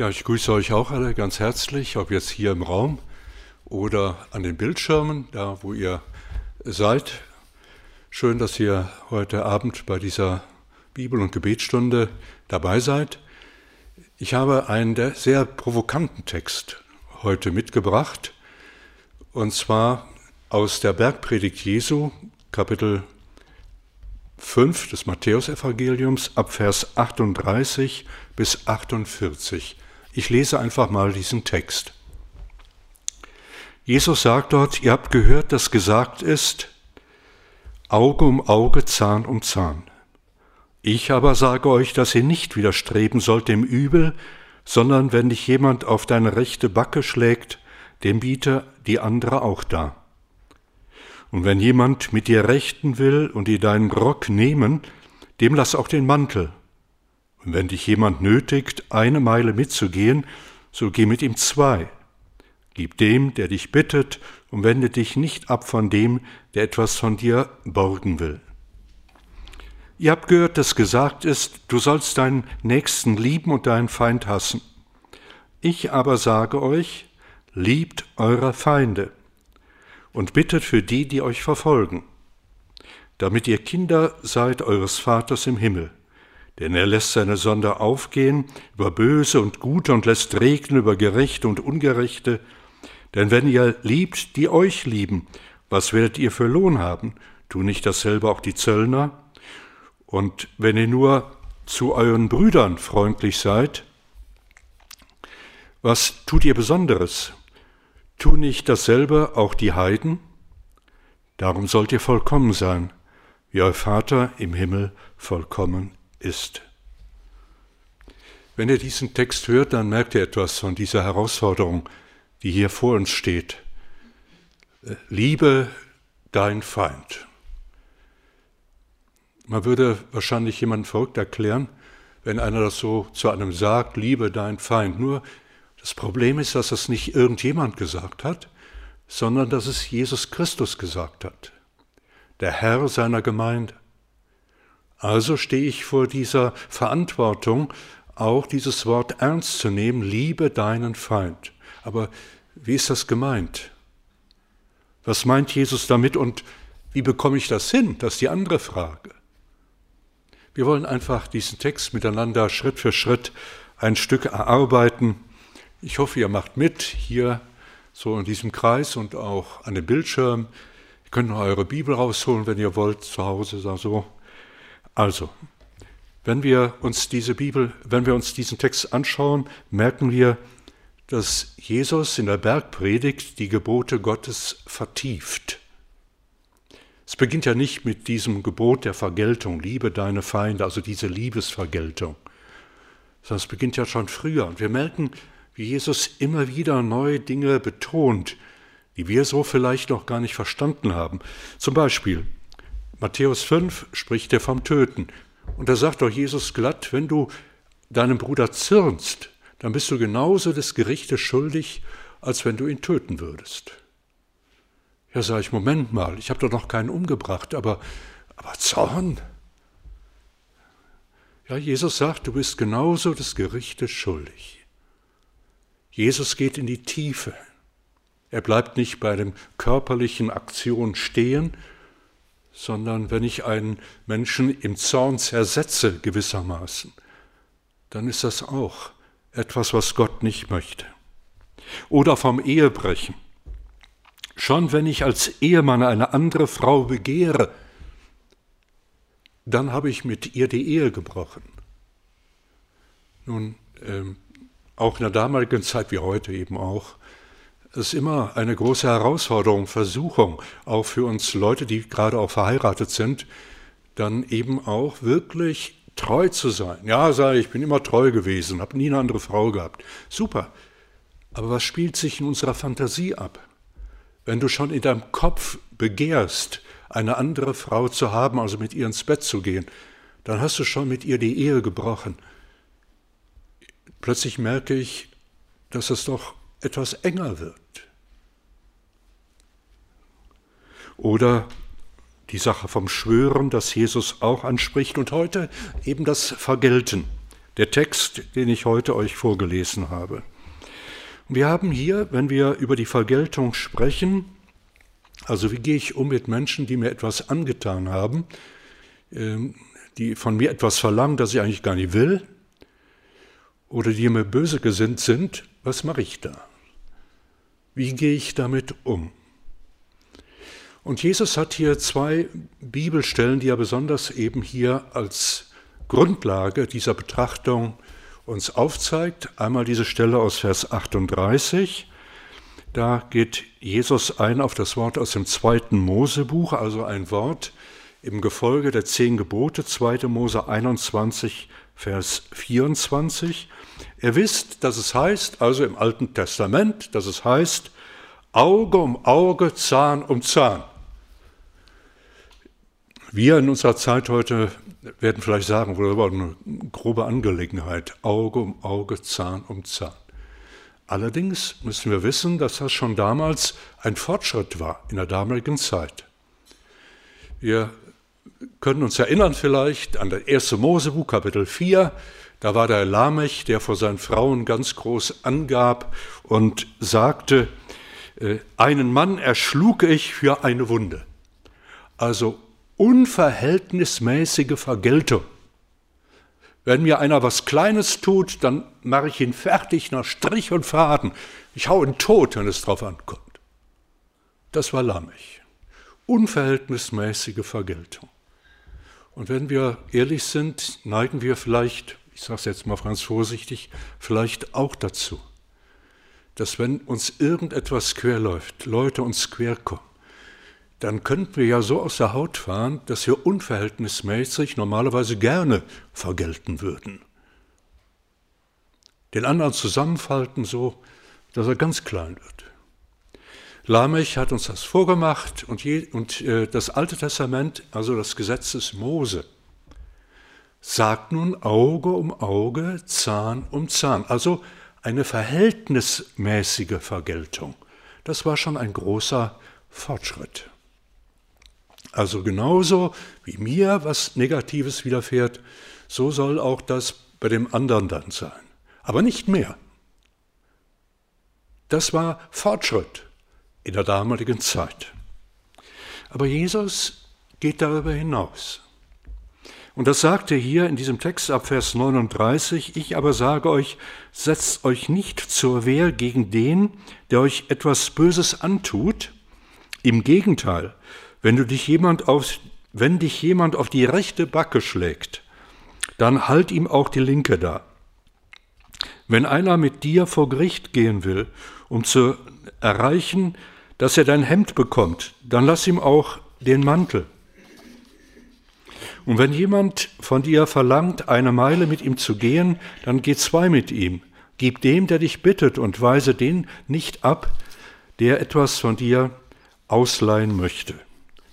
Ja, ich grüße euch auch alle ganz herzlich, ob jetzt hier im Raum oder an den Bildschirmen, da wo ihr seid. Schön, dass ihr heute Abend bei dieser Bibel- und Gebetsstunde dabei seid. Ich habe einen sehr provokanten Text heute mitgebracht, und zwar aus der Bergpredigt Jesu, Kapitel 5 des Matthäusevangeliums, ab Vers 38 bis 48. Ich lese einfach mal diesen Text. Jesus sagt dort, ihr habt gehört, dass gesagt ist, Auge um Auge, Zahn um Zahn. Ich aber sage euch, dass ihr nicht widerstreben sollt dem Übel, sondern wenn dich jemand auf deine rechte Backe schlägt, dem biete die andere auch da. Und wenn jemand mit dir rechten will und dir deinen Rock nehmen, dem lass auch den Mantel. Und wenn dich jemand nötigt, eine Meile mitzugehen, so geh mit ihm zwei. Gib dem, der dich bittet, und wende dich nicht ab von dem, der etwas von dir borgen will. Ihr habt gehört, dass gesagt ist, du sollst deinen Nächsten lieben und deinen Feind hassen. Ich aber sage euch, liebt eure Feinde und bittet für die, die euch verfolgen, damit ihr Kinder seid eures Vaters im Himmel denn er lässt seine Sonde aufgehen über Böse und Gute und lässt regnen über Gerechte und Ungerechte. Denn wenn ihr liebt, die euch lieben, was werdet ihr für Lohn haben? Tu nicht dasselbe auch die Zöllner? Und wenn ihr nur zu euren Brüdern freundlich seid, was tut ihr Besonderes? Tu nicht dasselbe auch die Heiden? Darum sollt ihr vollkommen sein, wie euer Vater im Himmel vollkommen ist. Wenn ihr diesen Text hört, dann merkt ihr etwas von dieser Herausforderung, die hier vor uns steht. Äh, liebe dein Feind. Man würde wahrscheinlich jemanden verrückt erklären, wenn einer das so zu einem sagt, liebe dein Feind. Nur das Problem ist, dass es nicht irgendjemand gesagt hat, sondern dass es Jesus Christus gesagt hat, der Herr seiner Gemeinde. Also stehe ich vor dieser Verantwortung, auch dieses Wort ernst zu nehmen, liebe deinen Feind. Aber wie ist das gemeint? Was meint Jesus damit und wie bekomme ich das hin? Das ist die andere Frage. Wir wollen einfach diesen Text miteinander Schritt für Schritt ein Stück erarbeiten. Ich hoffe, ihr macht mit hier so in diesem Kreis und auch an dem Bildschirm. Ihr könnt noch eure Bibel rausholen, wenn ihr wollt, zu Hause so. Also, wenn wir uns diese Bibel, wenn wir uns diesen Text anschauen, merken wir, dass Jesus in der Bergpredigt die Gebote Gottes vertieft. Es beginnt ja nicht mit diesem Gebot der Vergeltung, liebe deine Feinde, also diese Liebesvergeltung, sondern es beginnt ja schon früher. Und wir merken, wie Jesus immer wieder neue Dinge betont, die wir so vielleicht noch gar nicht verstanden haben. Zum Beispiel, Matthäus 5 spricht er vom Töten. Und da sagt doch Jesus glatt, wenn du deinem Bruder zürnst, dann bist du genauso des Gerichtes schuldig, als wenn du ihn töten würdest. Ja, sage ich, Moment mal, ich habe doch noch keinen umgebracht, aber, aber Zorn? Ja, Jesus sagt, du bist genauso des Gerichtes schuldig. Jesus geht in die Tiefe. Er bleibt nicht bei den körperlichen Aktionen stehen, sondern wenn ich einen Menschen im Zorn zersetze gewissermaßen, dann ist das auch etwas, was Gott nicht möchte. Oder vom Ehebrechen. Schon wenn ich als Ehemann eine andere Frau begehre, dann habe ich mit ihr die Ehe gebrochen. Nun, ähm, auch in der damaligen Zeit wie heute eben auch, ist immer eine große Herausforderung, Versuchung, auch für uns Leute, die gerade auch verheiratet sind, dann eben auch wirklich treu zu sein. Ja, ich, ich bin immer treu gewesen, habe nie eine andere Frau gehabt. Super. Aber was spielt sich in unserer Fantasie ab? Wenn du schon in deinem Kopf begehrst, eine andere Frau zu haben, also mit ihr ins Bett zu gehen, dann hast du schon mit ihr die Ehe gebrochen. Plötzlich merke ich, dass es doch etwas enger wird. Oder die Sache vom Schwören, das Jesus auch anspricht und heute eben das Vergelten der Text, den ich heute euch vorgelesen habe. Wir haben hier, wenn wir über die Vergeltung sprechen, also wie gehe ich um mit Menschen, die mir etwas angetan haben, ähm, die von mir etwas verlangen, das ich eigentlich gar nicht will, oder die mir böse gesinnt sind, was mache ich da? Wie gehe ich damit um? Und Jesus hat hier zwei Bibelstellen, die er besonders eben hier als Grundlage dieser Betrachtung uns aufzeigt. Einmal diese Stelle aus Vers 38. Da geht Jesus ein auf das Wort aus dem zweiten Mosebuch, also ein Wort im Gefolge der zehn Gebote, 2. Mose 21, Vers 24. Ihr wisst, dass es heißt, also im Alten Testament, dass es heißt, Auge um Auge, Zahn um Zahn. Wir in unserer Zeit heute werden vielleicht sagen, das war eine grobe Angelegenheit, Auge um Auge, Zahn um Zahn. Allerdings müssen wir wissen, dass das schon damals ein Fortschritt war in der damaligen Zeit. Wir können uns erinnern vielleicht an das erste Mosebuch, Kapitel 4. Da war der Lamech, der vor seinen Frauen ganz groß angab und sagte, äh, einen Mann erschlug ich für eine Wunde. Also unverhältnismäßige Vergeltung. Wenn mir einer was Kleines tut, dann mache ich ihn fertig nach Strich und Faden. Ich hau ihn tot, wenn es drauf ankommt. Das war Lamech. Unverhältnismäßige Vergeltung. Und wenn wir ehrlich sind, neigen wir vielleicht, ich sage es jetzt mal ganz vorsichtig, vielleicht auch dazu, dass wenn uns irgendetwas querläuft, Leute uns querkommen, dann könnten wir ja so aus der Haut fahren, dass wir unverhältnismäßig normalerweise gerne vergelten würden. Den anderen zusammenfalten so, dass er ganz klein wird. Lamech hat uns das vorgemacht und, je, und äh, das Alte Testament, also das Gesetz des Mose, sagt nun Auge um Auge, Zahn um Zahn, also eine verhältnismäßige Vergeltung. Das war schon ein großer Fortschritt. Also genauso wie mir was Negatives widerfährt, so soll auch das bei dem anderen dann sein. Aber nicht mehr. Das war Fortschritt in der damaligen Zeit. Aber Jesus geht darüber hinaus. Und das sagt er hier in diesem Text ab Vers 39, ich aber sage euch, setzt euch nicht zur Wehr gegen den, der euch etwas Böses antut. Im Gegenteil, wenn, du dich jemand auf, wenn dich jemand auf die rechte Backe schlägt, dann halt ihm auch die linke da. Wenn einer mit dir vor Gericht gehen will, um zu erreichen, dass er dein Hemd bekommt, dann lass ihm auch den Mantel. Und wenn jemand von dir verlangt, eine Meile mit ihm zu gehen, dann geh zwei mit ihm. Gib dem, der dich bittet, und weise den nicht ab, der etwas von dir ausleihen möchte.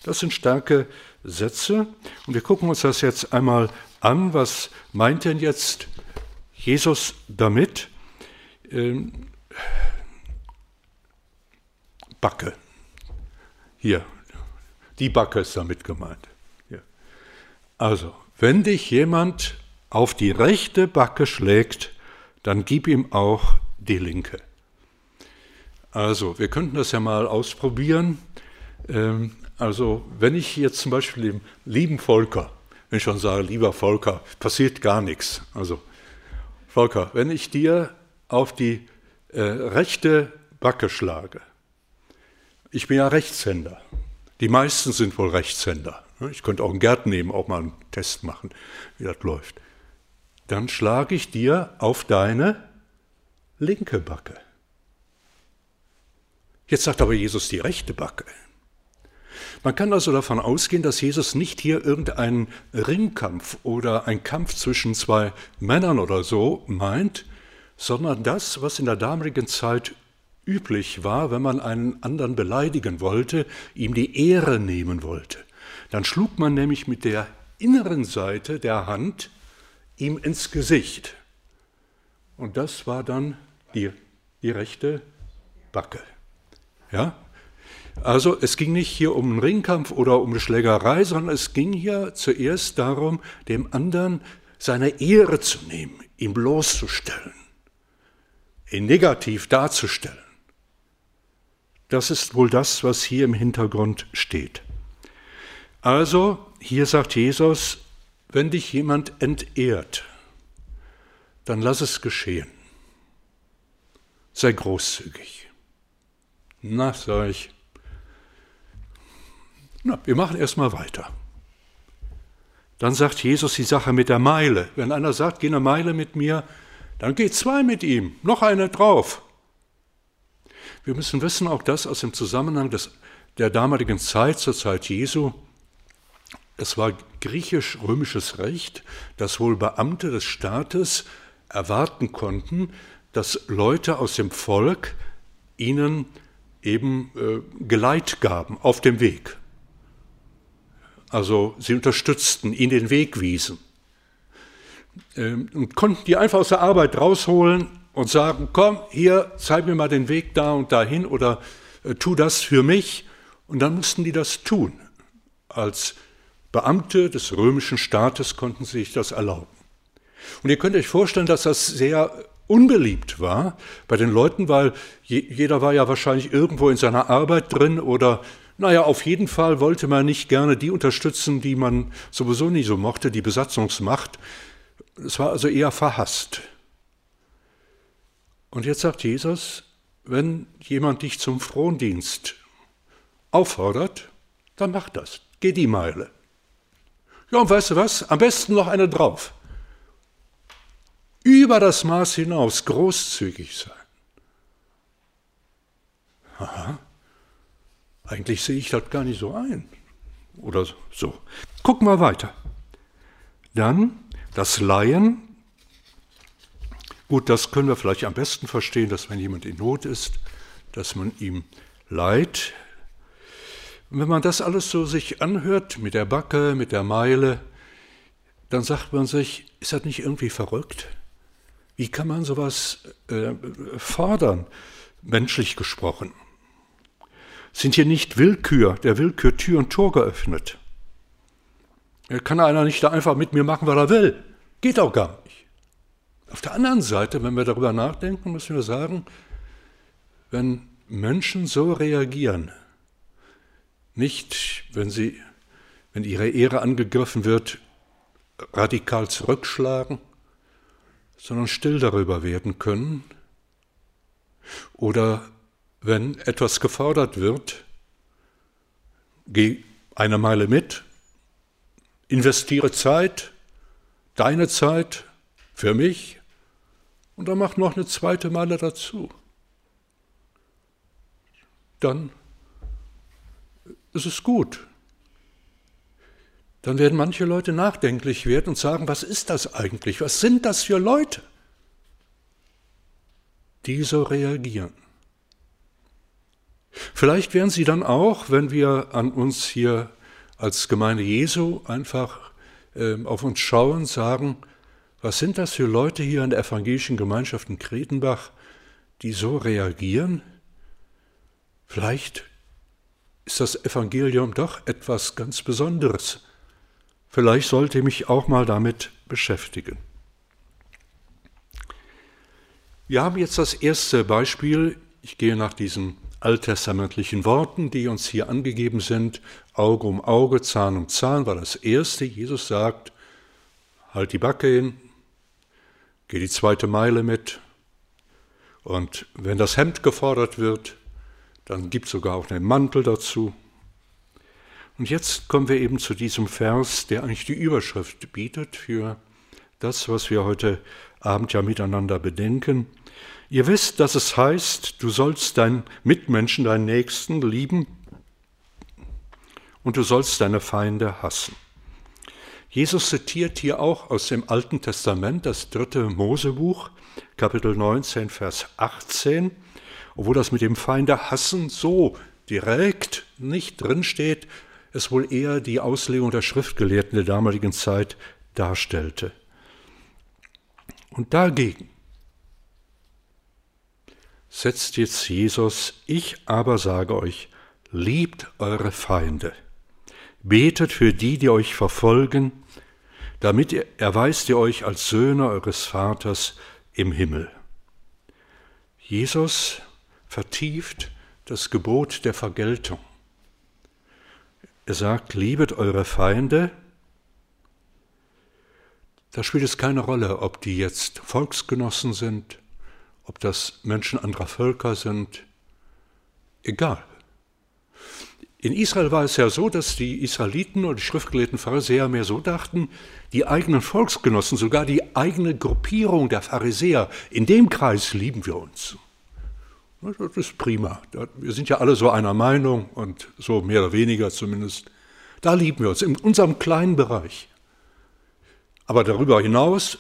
Das sind starke Sätze. Und wir gucken uns das jetzt einmal an. Was meint denn jetzt Jesus damit? Ähm, Backe. Hier, die Backe ist damit gemeint. Also, wenn dich jemand auf die rechte Backe schlägt, dann gib ihm auch die linke. Also, wir könnten das ja mal ausprobieren. Ähm, also, wenn ich jetzt zum Beispiel dem lieben Volker, wenn ich schon sage, lieber Volker, passiert gar nichts. Also, Volker, wenn ich dir auf die äh, rechte Backe schlage, ich bin ja Rechtshänder. Die meisten sind wohl Rechtshänder. Ich könnte auch einen Gärten nehmen, auch mal einen Test machen, wie das läuft. Dann schlage ich dir auf deine linke Backe. Jetzt sagt aber Jesus die rechte Backe. Man kann also davon ausgehen, dass Jesus nicht hier irgendeinen Ringkampf oder einen Kampf zwischen zwei Männern oder so meint, sondern das, was in der damaligen Zeit üblich war, wenn man einen anderen beleidigen wollte, ihm die Ehre nehmen wollte. Dann schlug man nämlich mit der inneren Seite der Hand ihm ins Gesicht. Und das war dann die, die rechte Backe. Ja? Also es ging nicht hier um einen Ringkampf oder um eine Schlägerei, sondern es ging hier zuerst darum, dem anderen seine Ehre zu nehmen, ihn bloßzustellen, ihn negativ darzustellen. Das ist wohl das, was hier im Hintergrund steht. Also, hier sagt Jesus, wenn dich jemand entehrt, dann lass es geschehen. Sei großzügig. Na, sag ich. Na, wir machen erstmal weiter. Dann sagt Jesus die Sache mit der Meile. Wenn einer sagt, geh eine Meile mit mir, dann geht zwei mit ihm, noch eine drauf. Wir müssen wissen, auch das aus dem Zusammenhang des, der damaligen Zeit, zur Zeit Jesu, es war griechisch-römisches Recht, dass wohl Beamte des Staates erwarten konnten, dass Leute aus dem Volk ihnen eben äh, Geleit gaben auf dem Weg. Also sie unterstützten, ihnen den Weg wiesen. Ähm, und konnten die einfach aus der Arbeit rausholen und sagen, komm, hier, zeig mir mal den Weg da und dahin oder äh, tu das für mich. Und dann mussten die das tun. Als Beamte des römischen Staates konnten sich das erlauben. Und ihr könnt euch vorstellen, dass das sehr unbeliebt war bei den Leuten, weil jeder war ja wahrscheinlich irgendwo in seiner Arbeit drin oder naja, auf jeden Fall wollte man nicht gerne die unterstützen, die man sowieso nicht so mochte, die Besatzungsmacht. Es war also eher verhasst. Und jetzt sagt Jesus, wenn jemand dich zum Frondienst auffordert, dann mach das. Geh die Meile. Ja, und weißt du was? Am besten noch eine drauf. Über das Maß hinaus großzügig sein. Aha. Eigentlich sehe ich das gar nicht so ein. Oder so. Gucken wir weiter. Dann das Laien. Gut, das können wir vielleicht am besten verstehen, dass wenn jemand in Not ist, dass man ihm leid. Und wenn man das alles so sich anhört, mit der Backe, mit der Meile, dann sagt man sich, ist das nicht irgendwie verrückt? Wie kann man sowas äh, fordern, menschlich gesprochen? Sind hier nicht Willkür, der Willkür Tür und Tor geöffnet? Kann einer nicht da einfach mit mir machen, was er will? Geht auch gar nicht. Auf der anderen Seite, wenn wir darüber nachdenken, müssen wir sagen, wenn Menschen so reagieren, nicht, wenn sie, wenn ihre Ehre angegriffen wird, radikal zurückschlagen, sondern still darüber werden können, oder wenn etwas gefordert wird, geh eine Meile mit, investiere Zeit, deine Zeit für mich und dann mach noch eine zweite Meile dazu. Dann ist es gut. Dann werden manche Leute nachdenklich werden und sagen, was ist das eigentlich? Was sind das für Leute, die so reagieren? Vielleicht werden sie dann auch, wenn wir an uns hier als Gemeinde Jesu einfach äh, auf uns schauen, sagen, was sind das für Leute hier in der evangelischen Gemeinschaft in Kretenbach, die so reagieren? Vielleicht ist das Evangelium doch etwas ganz Besonderes. Vielleicht sollte ich mich auch mal damit beschäftigen. Wir haben jetzt das erste Beispiel. Ich gehe nach diesen alttestamentlichen Worten, die uns hier angegeben sind. Auge um Auge, Zahn um Zahn war das erste. Jesus sagt, halt die Backe hin, geh die zweite Meile mit. Und wenn das Hemd gefordert wird, dann gibt es sogar auch einen Mantel dazu. Und jetzt kommen wir eben zu diesem Vers, der eigentlich die Überschrift bietet für das, was wir heute Abend ja miteinander bedenken. Ihr wisst, dass es heißt, du sollst deinen Mitmenschen, deinen Nächsten lieben und du sollst deine Feinde hassen. Jesus zitiert hier auch aus dem Alten Testament das dritte Mosebuch, Kapitel 19, Vers 18, obwohl das mit dem Feinde hassen so direkt nicht drinsteht, es wohl eher die Auslegung der Schriftgelehrten der damaligen Zeit darstellte. Und dagegen setzt jetzt Jesus, ich aber sage euch, liebt eure Feinde, betet für die, die euch verfolgen, damit erweist ihr euch als Söhne eures Vaters im Himmel. Jesus vertieft das Gebot der Vergeltung. Er sagt, liebet eure Feinde. Da spielt es keine Rolle, ob die jetzt Volksgenossen sind, ob das Menschen anderer Völker sind. Egal. In Israel war es ja so, dass die Israeliten oder die schriftgelehrten Pharisäer mehr so dachten, die eigenen Volksgenossen, sogar die eigene Gruppierung der Pharisäer, in dem Kreis lieben wir uns. Das ist prima. Wir sind ja alle so einer Meinung und so mehr oder weniger zumindest. Da lieben wir uns, in unserem kleinen Bereich. Aber darüber hinaus,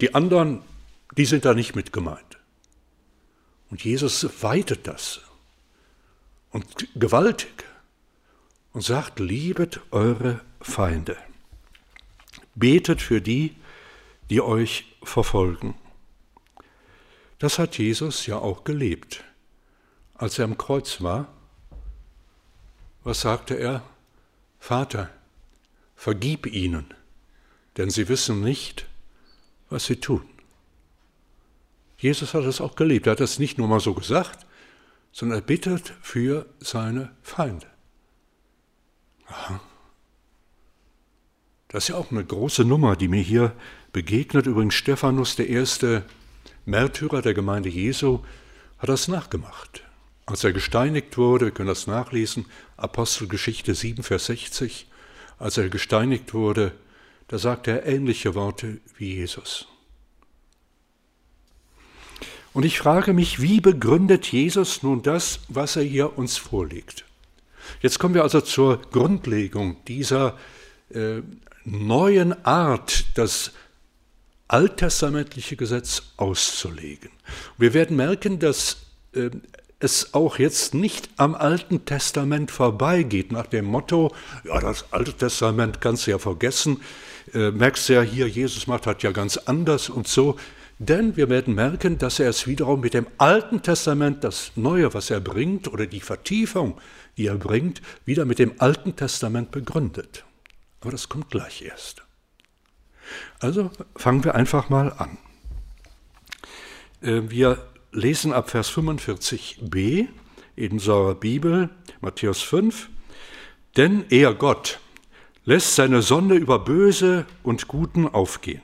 die anderen, die sind da nicht mit gemeint. Und Jesus weitet das und gewaltig und sagt, liebet eure Feinde. Betet für die, die euch verfolgen. Das hat Jesus ja auch gelebt. Als er am Kreuz war, was sagte er? Vater, vergib ihnen, denn sie wissen nicht, was sie tun. Jesus hat es auch gelebt. Er hat es nicht nur mal so gesagt, sondern er bittet für seine Feinde. Aha. Das ist ja auch eine große Nummer, die mir hier begegnet. Übrigens Stephanus, der erste Märtyrer der Gemeinde Jesu, hat das nachgemacht. Als er gesteinigt wurde, wir können das nachlesen, Apostelgeschichte 7, Vers 60, als er gesteinigt wurde, da sagte er ähnliche Worte wie Jesus. Und ich frage mich, wie begründet Jesus nun das, was er hier uns vorlegt? Jetzt kommen wir also zur Grundlegung dieser äh, neuen Art, das alttestamentliche Gesetz auszulegen. Wir werden merken, dass äh, es auch jetzt nicht am Alten Testament vorbeigeht, nach dem Motto, ja, das Alte Testament kannst du ja vergessen, äh, merkst ja hier, Jesus macht das ja ganz anders und so. Denn wir werden merken, dass er es wiederum mit dem Alten Testament, das Neue, was er bringt, oder die Vertiefung, die er bringt, wieder mit dem Alten Testament begründet. Aber das kommt gleich erst. Also fangen wir einfach mal an. Äh, wir lesen ab Vers 45b in unserer Bibel, Matthäus 5. Denn er Gott lässt seine Sonne über Böse und Guten aufgehen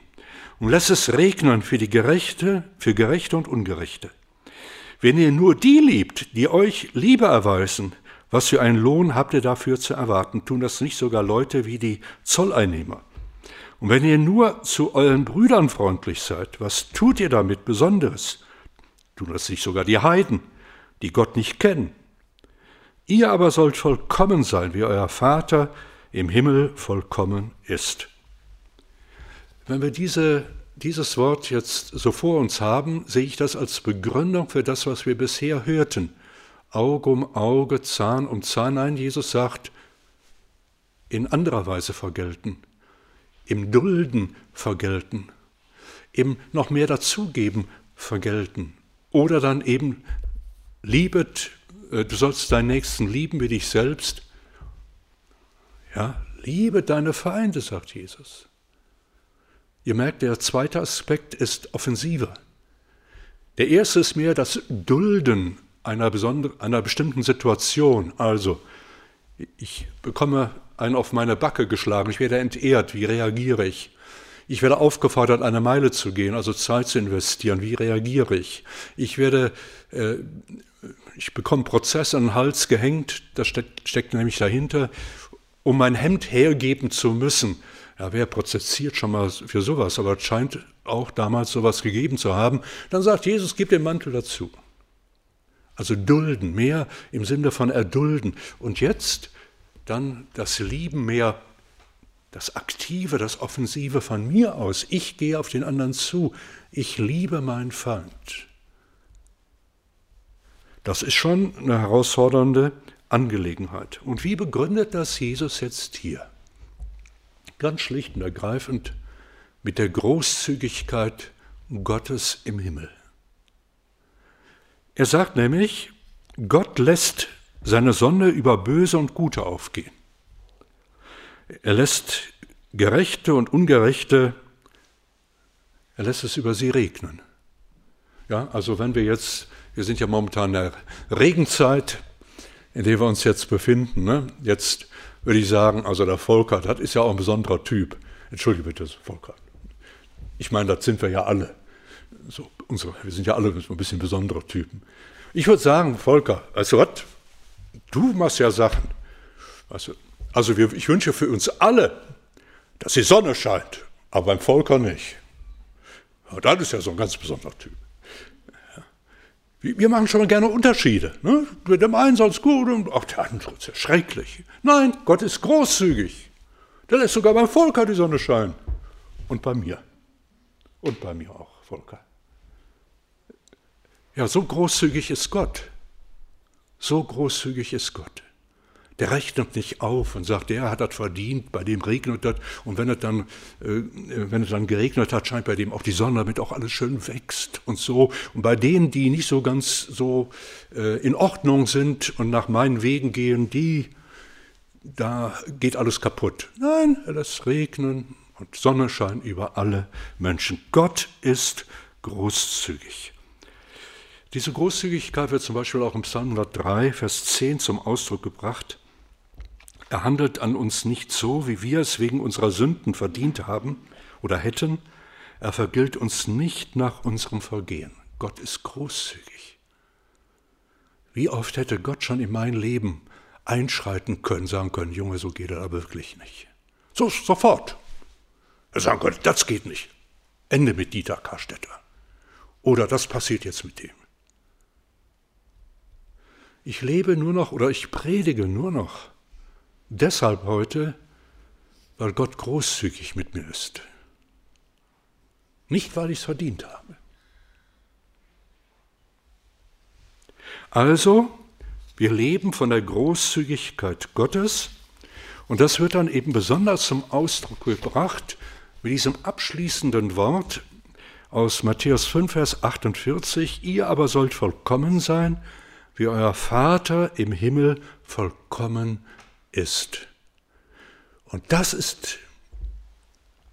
und lässt es regnen für die Gerechte, für Gerechte und Ungerechte. Wenn ihr nur die liebt, die euch Liebe erweisen, was für einen Lohn habt ihr dafür zu erwarten? Tun das nicht sogar Leute wie die Zolleinnehmer? Und wenn ihr nur zu euren Brüdern freundlich seid, was tut ihr damit Besonderes? Tun das nicht sogar die Heiden, die Gott nicht kennen? Ihr aber sollt vollkommen sein, wie euer Vater im Himmel vollkommen ist. Wenn wir diese, dieses Wort jetzt so vor uns haben, sehe ich das als Begründung für das, was wir bisher hörten. Auge um Auge, Zahn um Zahn. Nein, Jesus sagt, in anderer Weise vergelten, im Dulden vergelten, im noch mehr dazugeben vergelten. Oder dann eben, liebet, äh, du sollst deinen Nächsten lieben wie dich selbst. Ja, liebe deine Feinde, sagt Jesus. Ihr merkt, der zweite Aspekt ist offensiver. Der erste ist mehr das Dulden einer, einer bestimmten Situation. Also, ich bekomme einen auf meine Backe geschlagen, ich werde entehrt, wie reagiere ich? Ich werde aufgefordert, eine Meile zu gehen, also Zeit zu investieren, wie reagiere ich? Ich werde, äh, ich bekomme Prozess an den Hals gehängt, das steckt, steckt nämlich dahinter, um mein Hemd hergeben zu müssen. Ja, wer prozessiert schon mal für sowas? Aber es scheint auch damals sowas gegeben zu haben. Dann sagt Jesus, gib den Mantel dazu. Also dulden, mehr im Sinne von erdulden. Und jetzt dann das Lieben mehr, das Aktive, das Offensive von mir aus. Ich gehe auf den anderen zu. Ich liebe meinen Feind. Das ist schon eine herausfordernde Angelegenheit. Und wie begründet das Jesus jetzt hier? Ganz schlicht und ergreifend mit der Großzügigkeit Gottes im Himmel. Er sagt nämlich, Gott lässt seine Sonne über Böse und Gute aufgehen. Er lässt Gerechte und Ungerechte, er lässt es über sie regnen. Ja, also wenn wir jetzt, wir sind ja momentan in der Regenzeit, in der wir uns jetzt befinden, ne? jetzt würde ich sagen, also der Volker, das ist ja auch ein besonderer Typ. Entschuldige bitte, Volker. Ich meine, das sind wir ja alle. So, unsere, wir sind ja alle ein bisschen besondere Typen. Ich würde sagen, Volker, weißt du was? Du machst ja Sachen. Du, also wir, ich wünsche für uns alle, dass die Sonne scheint, aber beim Volker nicht. Ja, das ist ja so ein ganz besonderer Typ. Wir machen schon mal gerne Unterschiede. Ne? Dem einen soll es gut und auch der andere ist ja schrecklich. Nein, Gott ist großzügig. Der lässt sogar beim Volker die Sonne scheinen. Und bei mir. Und bei mir auch, Volker. Ja, so großzügig ist Gott. So großzügig ist Gott. Der rechnet nicht auf und sagt, der hat das verdient, bei dem regnet das. Und wenn es dann, äh, wenn es dann geregnet hat, scheint bei dem auch die Sonne, damit auch alles schön wächst und so. Und bei denen, die nicht so ganz so äh, in Ordnung sind und nach meinen Wegen gehen, die, da geht alles kaputt. Nein, er lässt regnen und Sonne scheint über alle Menschen. Gott ist großzügig. Diese Großzügigkeit wird zum Beispiel auch im Psalm 103, Vers 10 zum Ausdruck gebracht. Er handelt an uns nicht so, wie wir es wegen unserer Sünden verdient haben oder hätten. Er vergilt uns nicht nach unserem Vergehen. Gott ist großzügig. Wie oft hätte Gott schon in mein Leben einschreiten können, sagen können, Junge, so geht er aber wirklich nicht. So sofort. Er sagen können, das geht nicht. Ende mit Dieter Karstetter. Oder das passiert jetzt mit dem. Ich lebe nur noch oder ich predige nur noch deshalb heute, weil Gott großzügig mit mir ist. Nicht, weil ich es verdient habe. Also, wir leben von der Großzügigkeit Gottes und das wird dann eben besonders zum Ausdruck gebracht mit diesem abschließenden Wort aus Matthäus 5, Vers 48. Ihr aber sollt vollkommen sein, wie euer Vater im Himmel vollkommen ist. Und das ist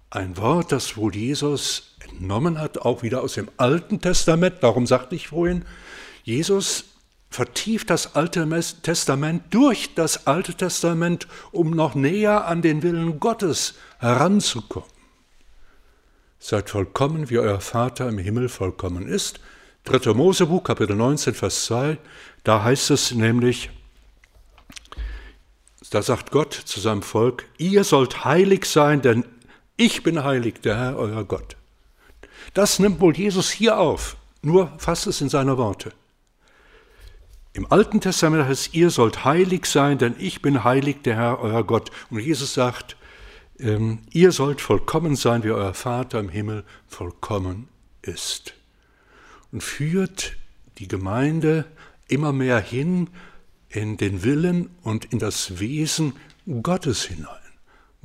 ein Wort, das wohl Jesus entnommen hat, auch wieder aus dem Alten Testament. Darum sagte ich vorhin, Jesus vertieft das Alte Testament durch das Alte Testament, um noch näher an den Willen Gottes heranzukommen. Seid vollkommen, wie euer Vater im Himmel vollkommen ist. 3. Mosebuch, Kapitel 19, Vers 2, da heißt es nämlich, da sagt Gott zu seinem Volk, ihr sollt heilig sein, denn ich bin heilig, der Herr, euer Gott. Das nimmt wohl Jesus hier auf, nur fasst es in seine Worte. Im Alten Testament heißt es, ihr sollt heilig sein, denn ich bin heilig, der Herr, euer Gott. Und Jesus sagt, ähm, ihr sollt vollkommen sein, wie euer Vater im Himmel vollkommen ist. Und führt die Gemeinde immer mehr hin in den Willen und in das Wesen Gottes hinein.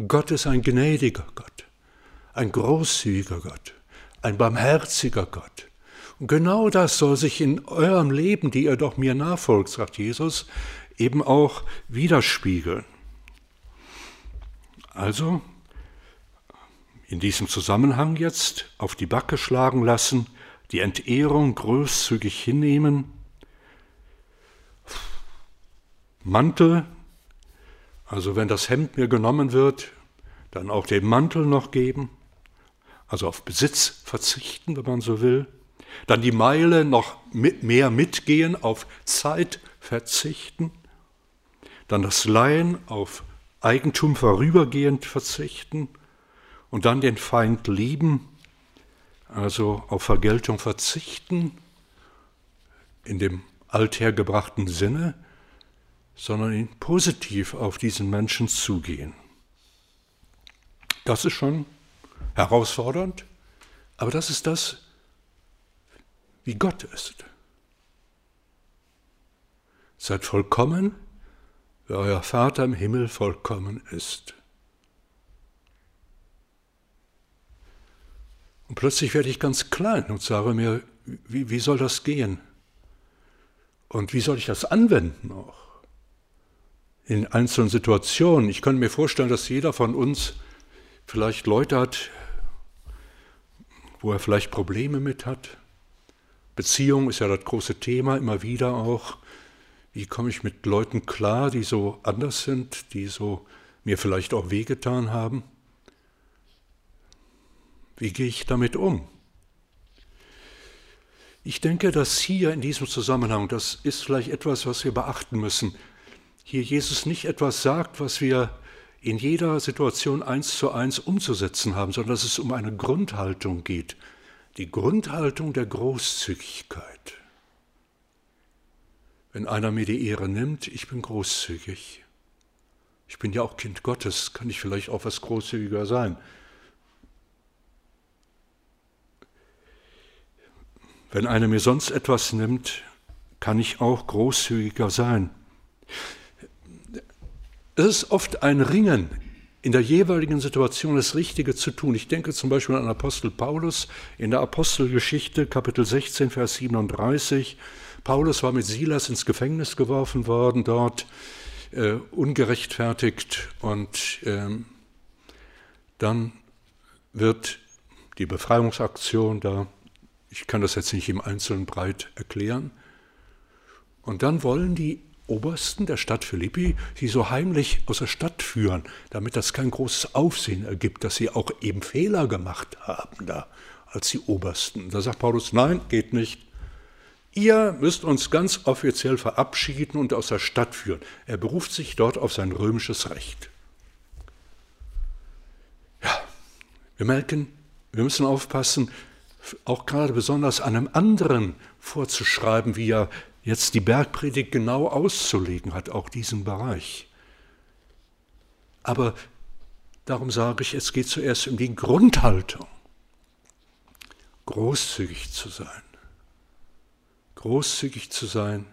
Gott ist ein gnädiger Gott, ein großzügiger Gott, ein barmherziger Gott. Und genau das soll sich in eurem Leben, die ihr doch mir nachfolgt, sagt Jesus, eben auch widerspiegeln. Also, in diesem Zusammenhang jetzt auf die Backe schlagen lassen, die Entehrung großzügig hinnehmen, Mantel, also wenn das Hemd mir genommen wird, dann auch den Mantel noch geben, also auf Besitz verzichten, wenn man so will, dann die Meile noch mit mehr mitgehen, auf Zeit verzichten, dann das Leihen auf Eigentum vorübergehend verzichten. Und dann den Feind lieben, also auf Vergeltung verzichten, in dem althergebrachten Sinne, sondern positiv auf diesen Menschen zugehen. Das ist schon herausfordernd, aber das ist das, wie Gott ist. Seid vollkommen, wie euer Vater im Himmel vollkommen ist. Und plötzlich werde ich ganz klein und sage mir, wie, wie soll das gehen? Und wie soll ich das anwenden auch? In einzelnen Situationen. Ich könnte mir vorstellen, dass jeder von uns vielleicht Leute hat, wo er vielleicht Probleme mit hat. Beziehung ist ja das große Thema, immer wieder auch. Wie komme ich mit Leuten klar, die so anders sind, die so mir vielleicht auch wehgetan haben? Wie gehe ich damit um? Ich denke, dass hier in diesem Zusammenhang, das ist vielleicht etwas, was wir beachten müssen, hier Jesus nicht etwas sagt, was wir in jeder Situation eins zu eins umzusetzen haben, sondern dass es um eine Grundhaltung geht, die Grundhaltung der Großzügigkeit. Wenn einer mir die Ehre nimmt, ich bin großzügig. Ich bin ja auch Kind Gottes, kann ich vielleicht auch was großzügiger sein. Wenn einer mir sonst etwas nimmt, kann ich auch großzügiger sein. Es ist oft ein Ringen, in der jeweiligen Situation das Richtige zu tun. Ich denke zum Beispiel an Apostel Paulus in der Apostelgeschichte, Kapitel 16, Vers 37. Paulus war mit Silas ins Gefängnis geworfen worden, dort äh, ungerechtfertigt. Und ähm, dann wird die Befreiungsaktion da, ich kann das jetzt nicht im Einzelnen breit erklären, und dann wollen die Obersten der Stadt Philippi sie so heimlich aus der Stadt führen, damit das kein großes Aufsehen ergibt, dass sie auch eben Fehler gemacht haben da als die Obersten. Da sagt Paulus, nein, geht nicht. Ihr müsst uns ganz offiziell verabschieden und aus der Stadt führen. Er beruft sich dort auf sein römisches Recht. Ja, wir merken, wir müssen aufpassen, auch gerade besonders einem anderen vorzuschreiben, wie er jetzt die Bergpredigt genau auszulegen hat, auch diesen Bereich. Aber darum sage ich, es geht zuerst um die Grundhaltung, großzügig zu sein. Großzügig zu sein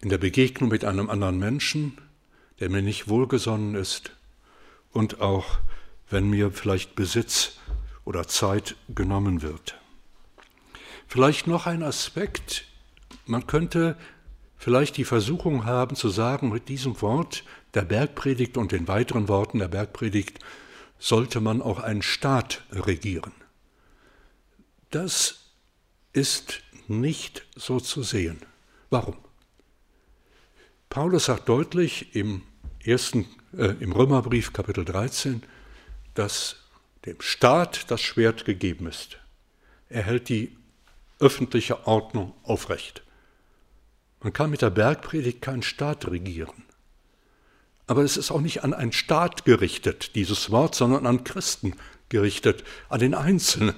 in der Begegnung mit einem anderen Menschen, der mir nicht wohlgesonnen ist und auch wenn mir vielleicht Besitz oder Zeit genommen wird. Vielleicht noch ein Aspekt. Man könnte vielleicht die Versuchung haben zu sagen, mit diesem Wort der Bergpredigt und den weiteren Worten der Bergpredigt sollte man auch einen Staat regieren. Das ist nicht so zu sehen. Warum? Paulus sagt deutlich im, ersten, äh, im Römerbrief Kapitel 13, dass dem Staat das Schwert gegeben ist. Er hält die öffentliche Ordnung aufrecht. Man kann mit der Bergpredigt keinen Staat regieren. Aber es ist auch nicht an einen Staat gerichtet, dieses Wort, sondern an Christen gerichtet, an den Einzelnen,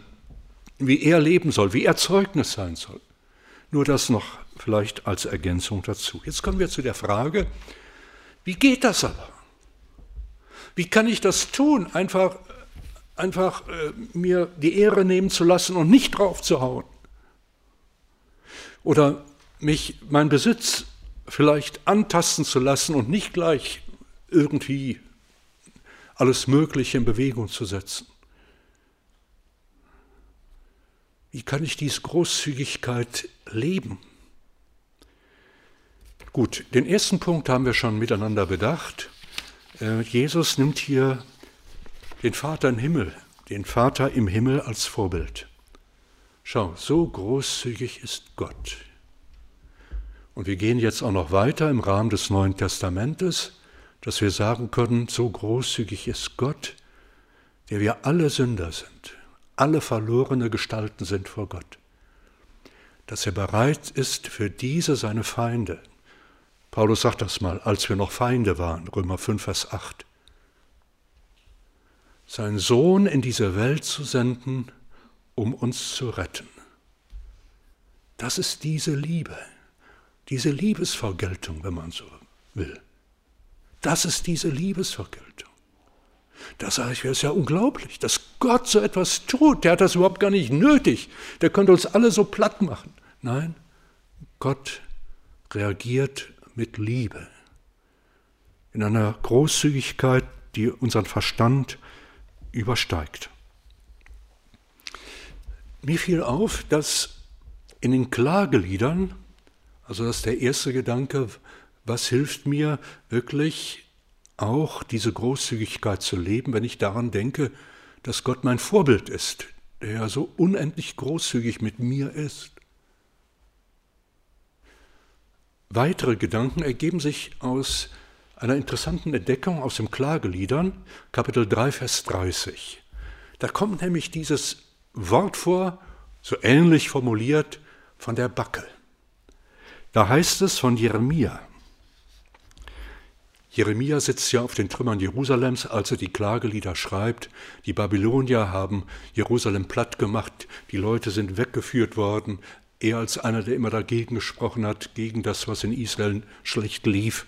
wie er leben soll, wie er Zeugnis sein soll. Nur das noch vielleicht als Ergänzung dazu. Jetzt kommen wir zu der Frage, wie geht das aber? Wie kann ich das tun, einfach, einfach äh, mir die Ehre nehmen zu lassen und nicht drauf zu hauen? Oder mich, mein Besitz vielleicht antasten zu lassen und nicht gleich irgendwie alles Mögliche in Bewegung zu setzen. Wie kann ich diese Großzügigkeit leben? Gut, den ersten Punkt haben wir schon miteinander bedacht. Äh, Jesus nimmt hier den Vater im Himmel, den Vater im Himmel als Vorbild. Schau, so großzügig ist Gott. Und wir gehen jetzt auch noch weiter im Rahmen des Neuen Testamentes, dass wir sagen können, so großzügig ist Gott, der wir alle Sünder sind, alle verlorene Gestalten sind vor Gott, dass er bereit ist für diese seine Feinde. Paulus sagt das mal, als wir noch Feinde waren, Römer 5, Vers 8. Seinen Sohn in diese Welt zu senden, um uns zu retten. Das ist diese Liebe, diese Liebesvergeltung, wenn man so will. Das ist diese Liebesvergeltung. Da sage ich, es ist ja unglaublich, dass Gott so etwas tut. Der hat das überhaupt gar nicht nötig. Der könnte uns alle so platt machen. Nein, Gott reagiert mit Liebe. In einer Großzügigkeit, die unseren Verstand übersteigt. Mir fiel auf, dass in den Klageliedern, also das ist der erste Gedanke, was hilft mir wirklich auch diese Großzügigkeit zu leben, wenn ich daran denke, dass Gott mein Vorbild ist, der ja so unendlich großzügig mit mir ist. Weitere Gedanken ergeben sich aus einer interessanten Entdeckung aus dem Klageliedern, Kapitel 3, Vers 30. Da kommt nämlich dieses Wort vor, so ähnlich formuliert, von der Backe. Da heißt es von Jeremia. Jeremia sitzt ja auf den Trümmern Jerusalems, als er die Klagelieder schreibt. Die Babylonier haben Jerusalem platt gemacht, die Leute sind weggeführt worden. Er als einer, der immer dagegen gesprochen hat, gegen das, was in Israel schlecht lief,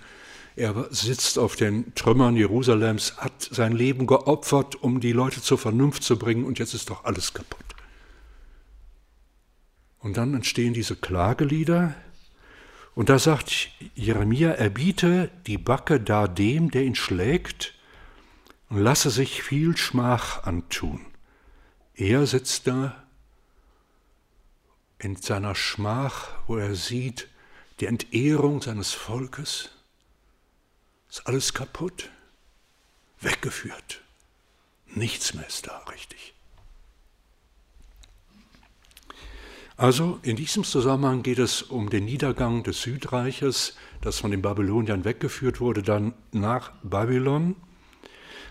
er sitzt auf den Trümmern Jerusalems, hat sein Leben geopfert, um die Leute zur Vernunft zu bringen, und jetzt ist doch alles kaputt. Und dann entstehen diese Klagelieder, und da sagt Jeremia, er biete die Backe da dem, der ihn schlägt, und lasse sich viel Schmach antun. Er sitzt da in seiner Schmach, wo er sieht die Entehrung seines Volkes, ist alles kaputt, weggeführt. Nichts mehr ist da richtig. Also in diesem Zusammenhang geht es um den Niedergang des Südreiches, das von den Babyloniern weggeführt wurde, dann nach Babylon.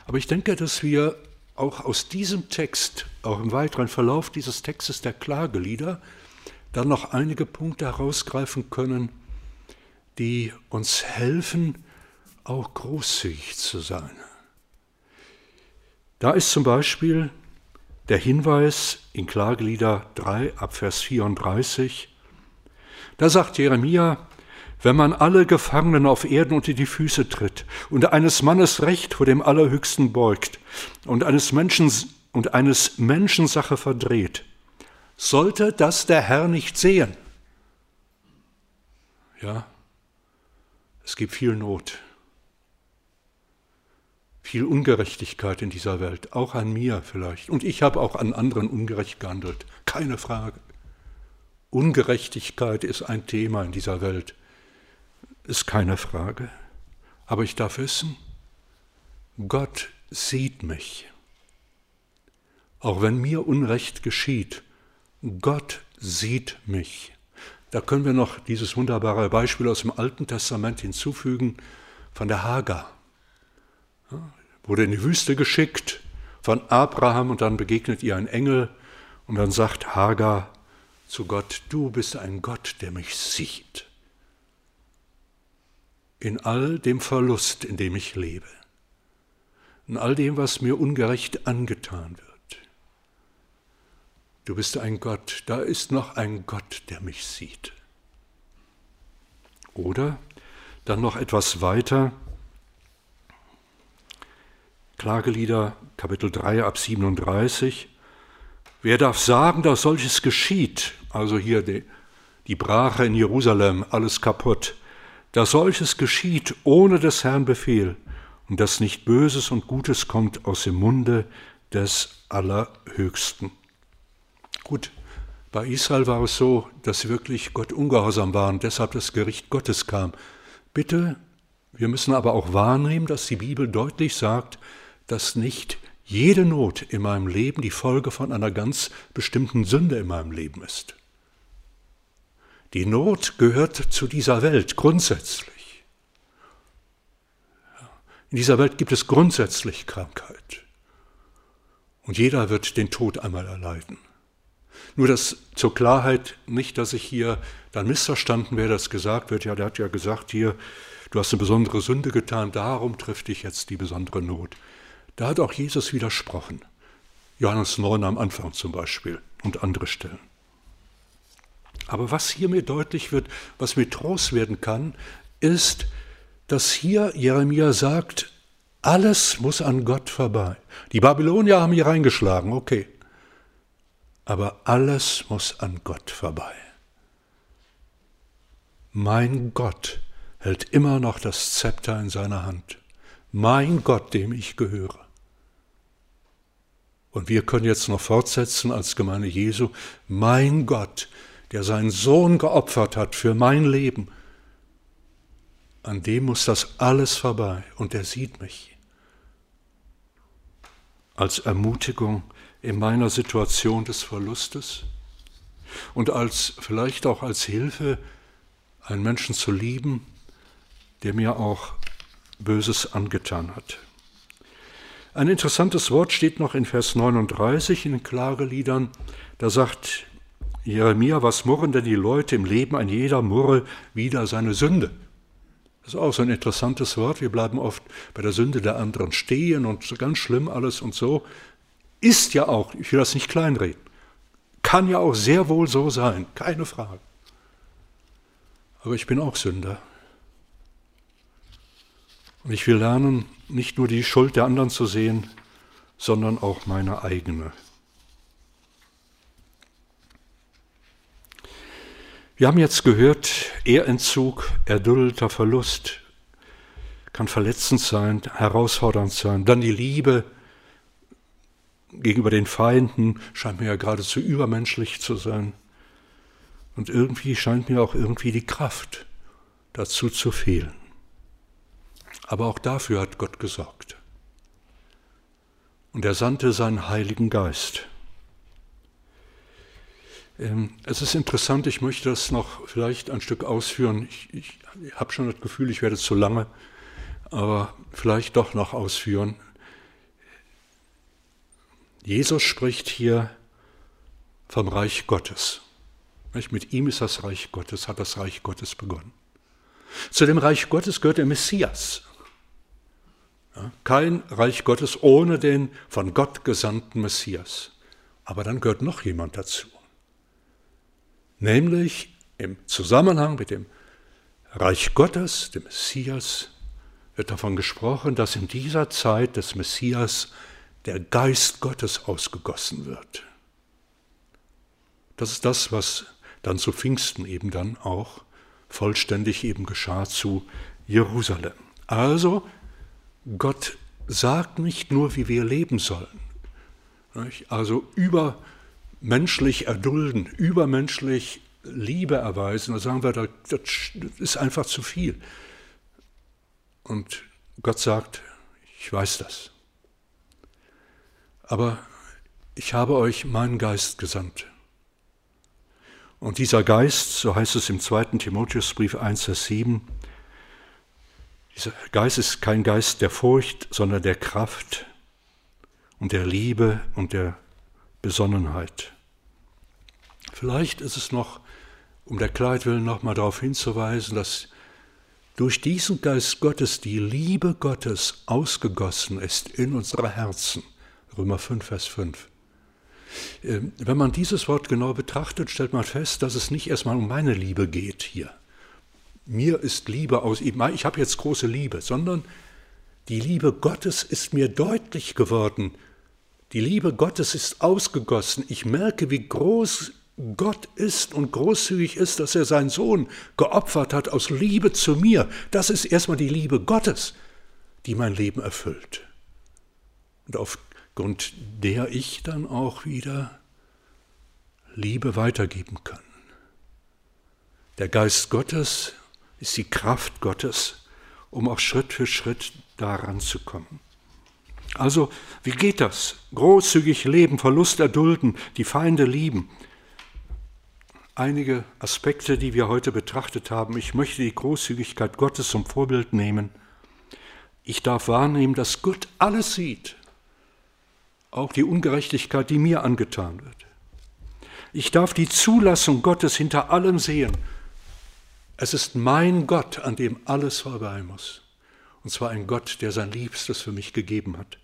Aber ich denke, dass wir auch aus diesem Text, auch im weiteren Verlauf dieses Textes der Klagelieder, dann noch einige Punkte herausgreifen können, die uns helfen, auch großzügig zu sein. Da ist zum Beispiel der Hinweis in Klagelieder 3 ab Vers 34, da sagt Jeremia, wenn man alle Gefangenen auf Erden unter die Füße tritt und eines Mannes Recht vor dem Allerhöchsten beugt und eines Menschen und eines Menschen Sache verdreht, sollte das der Herr nicht sehen. Ja, es gibt viel Not viel Ungerechtigkeit in dieser Welt, auch an mir vielleicht. Und ich habe auch an anderen ungerecht gehandelt, keine Frage. Ungerechtigkeit ist ein Thema in dieser Welt, ist keine Frage. Aber ich darf wissen, Gott sieht mich. Auch wenn mir Unrecht geschieht, Gott sieht mich. Da können wir noch dieses wunderbare Beispiel aus dem Alten Testament hinzufügen von der Hagar wurde in die Wüste geschickt von Abraham und dann begegnet ihr ein Engel und dann sagt Hagar zu Gott, du bist ein Gott, der mich sieht. In all dem Verlust, in dem ich lebe, in all dem, was mir ungerecht angetan wird. Du bist ein Gott, da ist noch ein Gott, der mich sieht. Oder dann noch etwas weiter, Klagelieder Kapitel 3 ab 37. Wer darf sagen, dass solches geschieht? Also hier die, die Brache in Jerusalem, alles kaputt. Dass solches geschieht ohne des Herrn Befehl und dass nicht Böses und Gutes kommt aus dem Munde des Allerhöchsten. Gut, bei Israel war es so, dass sie wirklich Gott ungehorsam waren, deshalb das Gericht Gottes kam. Bitte, wir müssen aber auch wahrnehmen, dass die Bibel deutlich sagt, dass nicht jede Not in meinem Leben die Folge von einer ganz bestimmten Sünde in meinem Leben ist. Die Not gehört zu dieser Welt grundsätzlich. In dieser Welt gibt es grundsätzlich Krankheit. Und jeder wird den Tod einmal erleiden. Nur das zur Klarheit, nicht, dass ich hier dann missverstanden werde, dass gesagt wird, ja, der hat ja gesagt hier, du hast eine besondere Sünde getan, darum trifft dich jetzt die besondere Not. Da hat auch Jesus widersprochen. Johannes 9 am Anfang zum Beispiel und andere Stellen. Aber was hier mir deutlich wird, was mir Trost werden kann, ist, dass hier Jeremia sagt, alles muss an Gott vorbei. Die Babylonier haben hier reingeschlagen, okay. Aber alles muss an Gott vorbei. Mein Gott hält immer noch das Zepter in seiner Hand. Mein Gott, dem ich gehöre. Und wir können jetzt noch fortsetzen als Gemeinde Jesu, mein Gott, der seinen Sohn geopfert hat für mein Leben. an dem muss das alles vorbei und er sieht mich. Als Ermutigung in meiner Situation des Verlustes und als vielleicht auch als Hilfe, einen Menschen zu lieben, der mir auch Böses angetan hat. Ein interessantes Wort steht noch in Vers 39 in den Klageliedern. Da sagt Jeremia, was murren denn die Leute im Leben? Ein jeder murre wieder seine Sünde. Das ist auch so ein interessantes Wort. Wir bleiben oft bei der Sünde der anderen stehen und so ganz schlimm alles und so. Ist ja auch, ich will das nicht kleinreden, kann ja auch sehr wohl so sein, keine Frage. Aber ich bin auch Sünder. Und ich will lernen, nicht nur die Schuld der anderen zu sehen, sondern auch meine eigene. Wir haben jetzt gehört, Ehrentzug, erduldeter Verlust kann verletzend sein, herausfordernd sein. Dann die Liebe gegenüber den Feinden scheint mir ja geradezu übermenschlich zu sein. Und irgendwie scheint mir auch irgendwie die Kraft dazu zu fehlen. Aber auch dafür hat Gott gesorgt. Und er sandte seinen Heiligen Geist. Ähm, es ist interessant, ich möchte das noch vielleicht ein Stück ausführen. Ich, ich habe schon das Gefühl, ich werde zu lange, aber vielleicht doch noch ausführen. Jesus spricht hier vom Reich Gottes. Mit ihm ist das Reich Gottes, hat das Reich Gottes begonnen. Zu dem Reich Gottes gehört der Messias. Kein Reich Gottes ohne den von Gott gesandten Messias. Aber dann gehört noch jemand dazu. Nämlich im Zusammenhang mit dem Reich Gottes, dem Messias, wird davon gesprochen, dass in dieser Zeit des Messias der Geist Gottes ausgegossen wird. Das ist das, was dann zu Pfingsten eben dann auch vollständig eben geschah zu Jerusalem. Also, Gott sagt nicht nur, wie wir leben sollen, also übermenschlich erdulden, übermenschlich Liebe erweisen, da sagen wir, das ist einfach zu viel. Und Gott sagt, ich weiß das. Aber ich habe euch meinen Geist gesandt. Und dieser Geist, so heißt es im 2. Timotheusbrief 1, Vers 7, dieser Geist ist kein Geist der Furcht, sondern der Kraft und der Liebe und der Besonnenheit. Vielleicht ist es noch, um der Klarheit willen nochmal darauf hinzuweisen, dass durch diesen Geist Gottes die Liebe Gottes ausgegossen ist in unsere Herzen. Römer 5, Vers 5. Ähm, wenn man dieses Wort genau betrachtet, stellt man fest, dass es nicht erstmal um meine Liebe geht hier. Mir ist Liebe aus, ich habe jetzt große Liebe, sondern die Liebe Gottes ist mir deutlich geworden. Die Liebe Gottes ist ausgegossen. Ich merke, wie groß Gott ist und großzügig ist, dass er seinen Sohn geopfert hat aus Liebe zu mir. Das ist erstmal die Liebe Gottes, die mein Leben erfüllt. Und auf und der ich dann auch wieder Liebe weitergeben kann. Der Geist Gottes ist die Kraft Gottes, um auch Schritt für Schritt daran zu kommen. Also, wie geht das? Großzügig leben, Verlust erdulden, die Feinde lieben. Einige Aspekte, die wir heute betrachtet haben. Ich möchte die Großzügigkeit Gottes zum Vorbild nehmen. Ich darf wahrnehmen, dass Gott alles sieht auch die Ungerechtigkeit, die mir angetan wird. Ich darf die Zulassung Gottes hinter allem sehen. Es ist mein Gott, an dem alles vorbei muss. Und zwar ein Gott, der sein Liebstes für mich gegeben hat.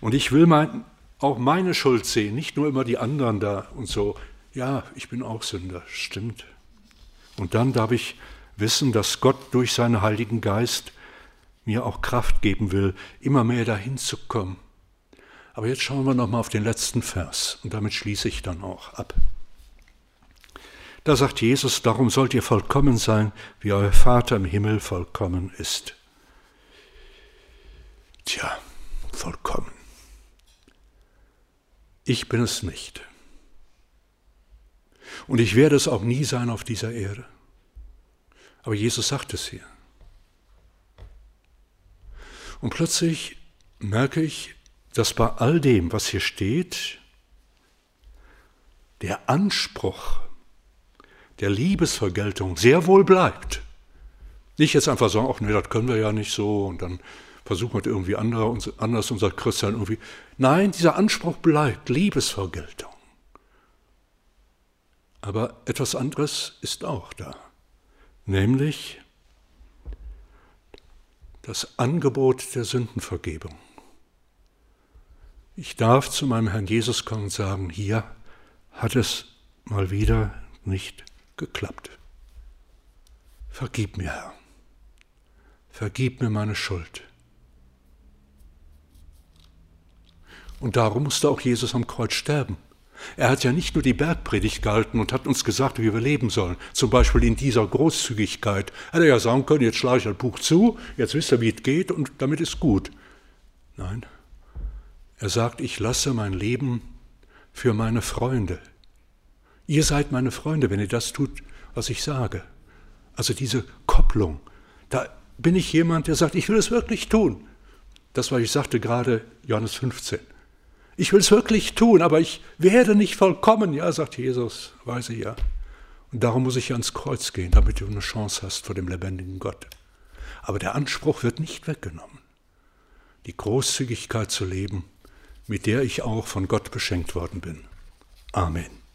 Und ich will mein, auch meine Schuld sehen, nicht nur immer die anderen da und so. Ja, ich bin auch Sünder, stimmt. Und dann darf ich wissen, dass Gott durch seinen Heiligen Geist mir auch Kraft geben will, immer mehr dahin zu kommen, aber jetzt schauen wir nochmal auf den letzten Vers und damit schließe ich dann auch ab. Da sagt Jesus, darum sollt ihr vollkommen sein, wie euer Vater im Himmel vollkommen ist. Tja, vollkommen. Ich bin es nicht. Und ich werde es auch nie sein auf dieser Erde. Aber Jesus sagt es hier. Und plötzlich merke ich, dass bei all dem, was hier steht, der Anspruch der Liebesvergeltung sehr wohl bleibt. Nicht jetzt einfach sagen, ach nee, das können wir ja nicht so und dann versuchen wir irgendwie anders unser Christian irgendwie. Nein, dieser Anspruch bleibt, Liebesvergeltung. Aber etwas anderes ist auch da, nämlich das Angebot der Sündenvergebung. Ich darf zu meinem Herrn Jesus kommen und sagen, hier hat es mal wieder nicht geklappt. Vergib mir, Herr. Vergib mir meine Schuld. Und darum musste auch Jesus am Kreuz sterben. Er hat ja nicht nur die Bergpredigt gehalten und hat uns gesagt, wie wir leben sollen. Zum Beispiel in dieser Großzügigkeit. Hätte er ja sagen können, jetzt schlage ich das Buch zu, jetzt wisst ihr, wie es geht und damit ist gut. Nein, er sagt, ich lasse mein Leben für meine Freunde. Ihr seid meine Freunde, wenn ihr das tut, was ich sage. Also diese Kopplung. Da bin ich jemand, der sagt, ich will es wirklich tun. Das, was ich sagte gerade, Johannes 15. Ich will es wirklich tun, aber ich werde nicht vollkommen. Ja, sagt Jesus, weiß ich ja. Und darum muss ich ans Kreuz gehen, damit du eine Chance hast vor dem lebendigen Gott. Aber der Anspruch wird nicht weggenommen. Die Großzügigkeit zu leben, mit der ich auch von Gott beschenkt worden bin. Amen.